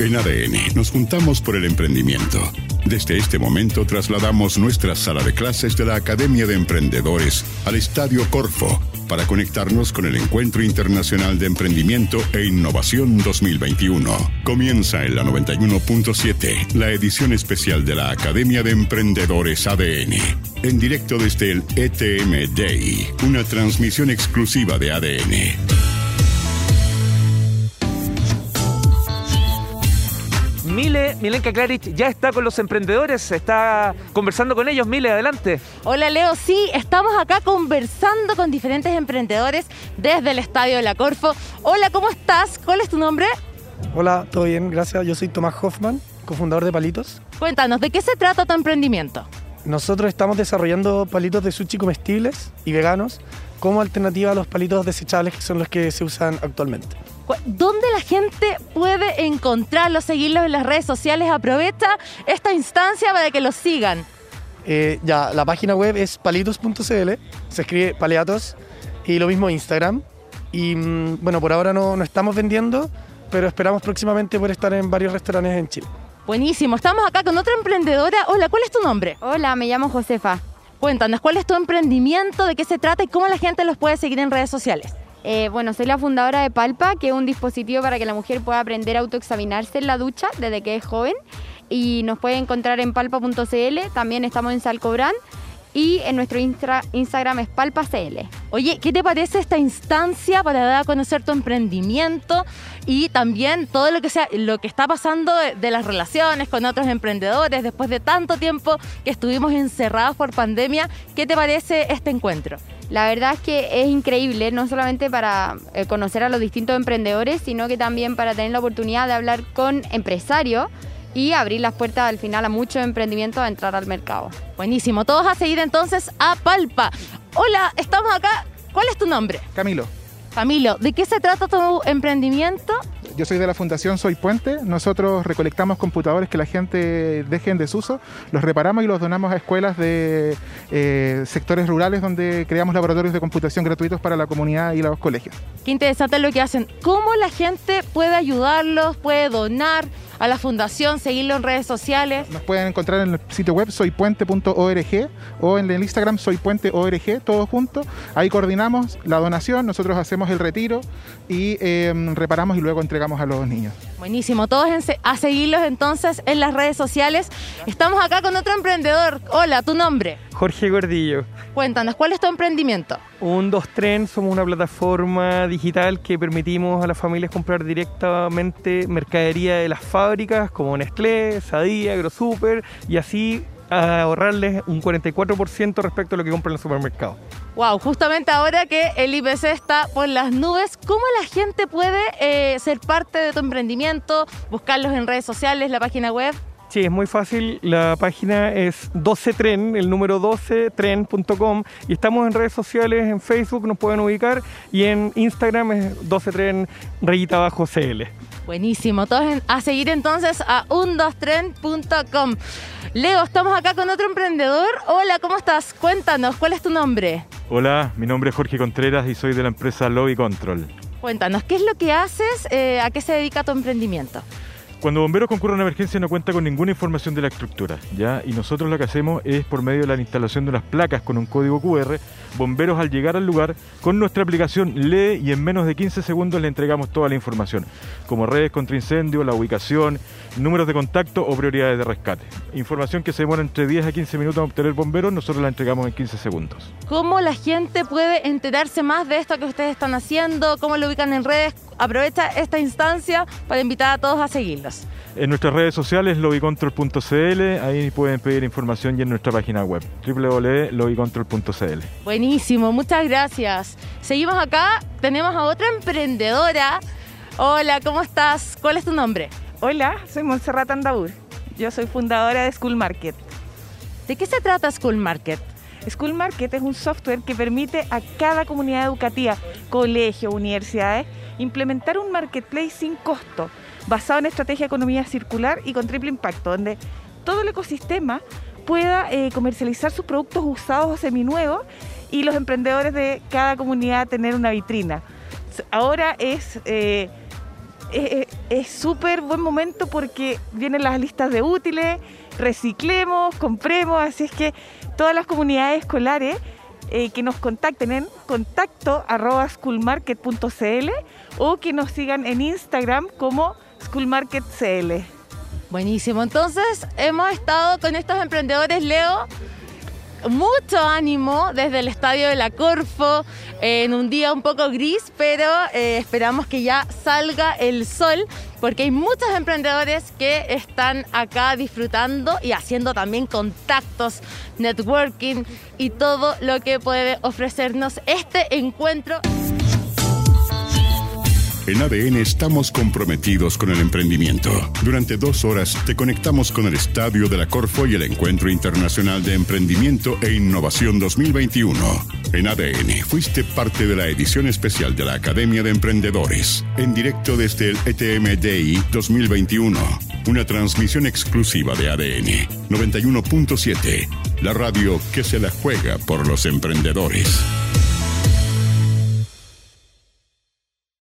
En ADN nos juntamos por el emprendimiento. Desde este momento trasladamos nuestra sala de clases de la Academia de Emprendedores al Estadio Corfo para conectarnos con el Encuentro Internacional de Emprendimiento e Innovación 2021. Comienza en la 91.7 la edición especial de la Academia de Emprendedores ADN. En directo desde el ETM Day, una transmisión exclusiva de ADN. Mile, Milenka Klarich ya está con los emprendedores, está conversando con ellos. Mile, adelante. Hola Leo, sí, estamos acá conversando con diferentes emprendedores desde el Estadio de la Corfo. Hola, ¿cómo estás? ¿Cuál es tu nombre? Hola, todo bien, gracias. Yo soy Tomás Hoffman, cofundador de Palitos. Cuéntanos, ¿de qué se trata tu emprendimiento? Nosotros estamos desarrollando palitos de sushi comestibles y veganos como alternativa a los palitos desechables que son los que se usan actualmente. ¿Dónde la gente puede encontrarlos, seguirlos en las redes sociales? Aprovecha esta instancia para que los sigan. Eh, ya, la página web es palitos.cl, se escribe paleatos, y lo mismo Instagram. Y mm, bueno, por ahora no, no estamos vendiendo, pero esperamos próximamente poder estar en varios restaurantes en Chile. Buenísimo, estamos acá con otra emprendedora. Hola, ¿cuál es tu nombre? Hola, me llamo Josefa. Cuéntanos, ¿cuál es tu emprendimiento? ¿De qué se trata y cómo la gente los puede seguir en redes sociales? Eh, bueno, soy la fundadora de Palpa, que es un dispositivo para que la mujer pueda aprender a autoexaminarse en la ducha desde que es joven. Y nos puede encontrar en palpa.cl, también estamos en Salcobrán y en nuestro Instagram es palpacl. Oye, ¿qué te parece esta instancia para dar a conocer tu emprendimiento y también todo lo que sea lo que está pasando de, las relaciones con otros emprendedores después de tanto tiempo que estuvimos encerrados por pandemia? ¿Qué te parece este encuentro? La verdad es que es increíble, no solamente para eh, conocer a los distintos emprendedores, sino que también para tener la oportunidad de hablar con empresarios y abrir las puertas al final a muchos emprendimientos a entrar al mercado. Buenísimo, todos a seguir entonces a Palpa. Hola, estamos acá. ¿Cuál es tu nombre? Camilo. Camilo, ¿de qué se trata tu emprendimiento? Yo soy de la Fundación Soy Puente. Nosotros recolectamos computadores que la gente deje en desuso, los reparamos y los donamos a escuelas de eh, sectores rurales donde creamos laboratorios de computación gratuitos para la comunidad y los colegios. Qué interesante lo que hacen. ¿Cómo la gente puede ayudarlos, puede donar? A la fundación, seguirlo en redes sociales. Nos pueden encontrar en el sitio web soypuente.org o en el Instagram soypuente.org, todos juntos. Ahí coordinamos la donación, nosotros hacemos el retiro y em, reparamos y luego entregamos a los niños. Buenísimo, todos a seguirlos entonces en las redes sociales. Estamos acá con otro emprendedor. Hola, ¿tu nombre? Jorge Gordillo. Cuéntanos, ¿cuál es tu emprendimiento? Un 2 Tren, somos una plataforma digital que permitimos a las familias comprar directamente mercadería de las fábricas como Nestlé, Sadía, AgroSuper y así ahorrarles un 44% respecto a lo que compran en el supermercado. Wow, justamente ahora que el IPC está por las nubes, ¿cómo la gente puede eh, ser parte de tu emprendimiento? Buscarlos en redes sociales, la página web. Sí, es muy fácil. La página es 12tren, el número 12tren.com y estamos en redes sociales, en Facebook nos pueden ubicar y en Instagram es 12tren rayita abajo CL. Buenísimo, todos a seguir entonces a 12tren.com. Leo, estamos acá con otro emprendedor. Hola, ¿cómo estás? Cuéntanos, ¿cuál es tu nombre? Hola, mi nombre es Jorge Contreras y soy de la empresa Lobby Control. Cuéntanos, ¿qué es lo que haces? Eh, ¿A qué se dedica tu emprendimiento? Cuando bomberos concurre a una emergencia no cuenta con ninguna información de la estructura, ¿ya? Y nosotros lo que hacemos es por medio de la instalación de unas placas con un código QR, bomberos al llegar al lugar con nuestra aplicación lee y en menos de 15 segundos le entregamos toda la información, como redes contra incendio, la ubicación, números de contacto o prioridades de rescate. Información que se demora entre 10 a 15 minutos a obtener bomberos, nosotros la entregamos en 15 segundos. ¿Cómo la gente puede enterarse más de esto que ustedes están haciendo? ¿Cómo lo ubican en redes? Aprovecha esta instancia para invitar a todos a seguirlos. En nuestras redes sociales, lobbycontrol.cl, ahí pueden pedir información y en nuestra página web, www.lobbycontrol.cl. Buenísimo, muchas gracias. Seguimos acá, tenemos a otra emprendedora. Hola, ¿cómo estás? ¿Cuál es tu nombre? Hola, soy Montserrat Andaur. Yo soy fundadora de School Market. ¿De qué se trata School Market? School Market es un software que permite a cada comunidad educativa, colegio, universidades, implementar un marketplace sin costo, basado en estrategia de economía circular y con triple impacto, donde todo el ecosistema pueda eh, comercializar sus productos usados o seminuevos y los emprendedores de cada comunidad tener una vitrina. Ahora es eh, es súper buen momento porque vienen las listas de útiles, reciclemos, compremos, así es que todas las comunidades escolares eh, que nos contacten en contacto arroba schoolmarket.cl o que nos sigan en Instagram como schoolmarketcl. Buenísimo, entonces hemos estado con estos emprendedores, Leo, mucho ánimo desde el estadio de la Corfo en un día un poco gris, pero eh, esperamos que ya salga el sol porque hay muchos emprendedores que están acá disfrutando y haciendo también contactos, networking y todo lo que puede ofrecernos este encuentro. En ADN estamos comprometidos con el emprendimiento. Durante dos horas te conectamos con el Estadio de la Corfo y el Encuentro Internacional de Emprendimiento e Innovación 2021. En ADN fuiste parte de la edición especial de la Academia de Emprendedores, en directo desde el ETMDI 2021. Una transmisión exclusiva de ADN 91.7, la radio que se la juega por los emprendedores.